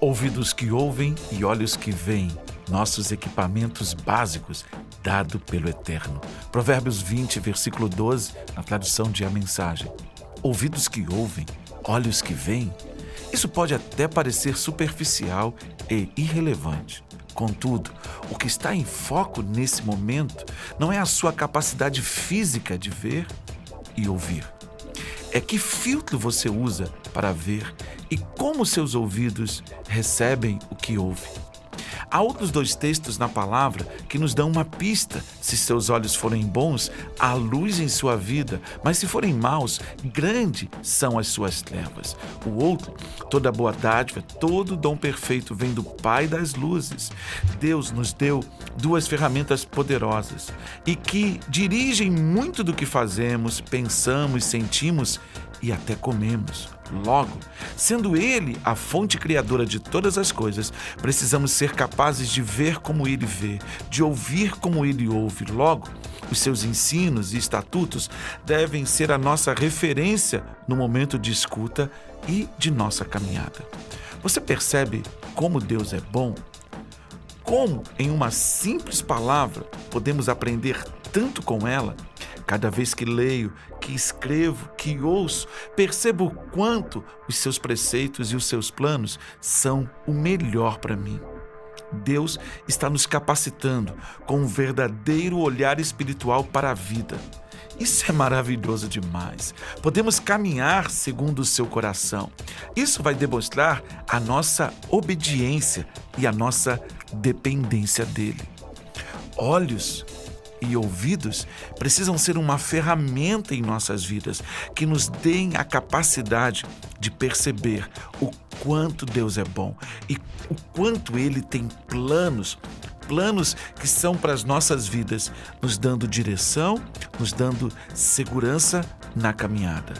Ouvidos que ouvem e olhos que veem, nossos equipamentos básicos, dado pelo Eterno. Provérbios 20, versículo 12, na tradução de A Mensagem. Ouvidos que ouvem, olhos que veem. Isso pode até parecer superficial e irrelevante. Contudo, o que está em foco nesse momento não é a sua capacidade física de ver e ouvir. É que filtro você usa para ver e como seus ouvidos recebem o que ouve. Há outros dois textos na palavra que nos dão uma pista. Se seus olhos forem bons, há luz em sua vida, mas se forem maus, grande são as suas trevas. O outro, toda boa dádiva, todo dom perfeito vem do Pai das luzes. Deus nos deu duas ferramentas poderosas e que dirigem muito do que fazemos, pensamos, sentimos e até comemos. Logo, sendo Ele a fonte criadora de todas as coisas, precisamos ser capazes de ver como Ele vê, de ouvir como Ele ouve. Logo, os seus ensinos e estatutos devem ser a nossa referência no momento de escuta e de nossa caminhada. Você percebe como Deus é bom? Como, em uma simples palavra, podemos aprender tanto com ela? Cada vez que leio, que escrevo, que ouço, percebo o quanto os seus preceitos e os seus planos são o melhor para mim. Deus está nos capacitando com um verdadeiro olhar espiritual para a vida. Isso é maravilhoso demais. Podemos caminhar segundo o seu coração. Isso vai demonstrar a nossa obediência e a nossa dependência dele. Olhos e ouvidos precisam ser uma ferramenta em nossas vidas que nos deem a capacidade de perceber o quanto Deus é bom e o quanto Ele tem planos planos que são para as nossas vidas, nos dando direção, nos dando segurança na caminhada.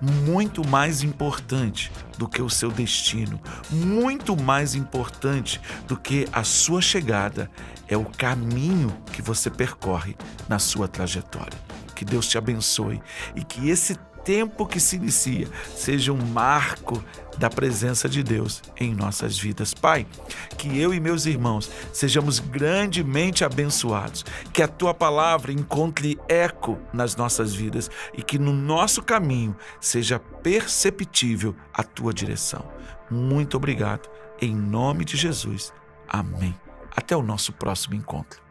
Muito mais importante do que o seu destino, muito mais importante do que a sua chegada, é o caminho que você percorre na sua trajetória. Que Deus te abençoe e que esse tempo que se inicia seja um marco da presença de Deus em nossas vidas. Pai, que eu e meus irmãos sejamos grandemente abençoados, que a tua palavra encontre eco nas nossas vidas e que no nosso caminho seja perceptível a tua direção. Muito obrigado. Em nome de Jesus. Amém. Até o nosso próximo encontro.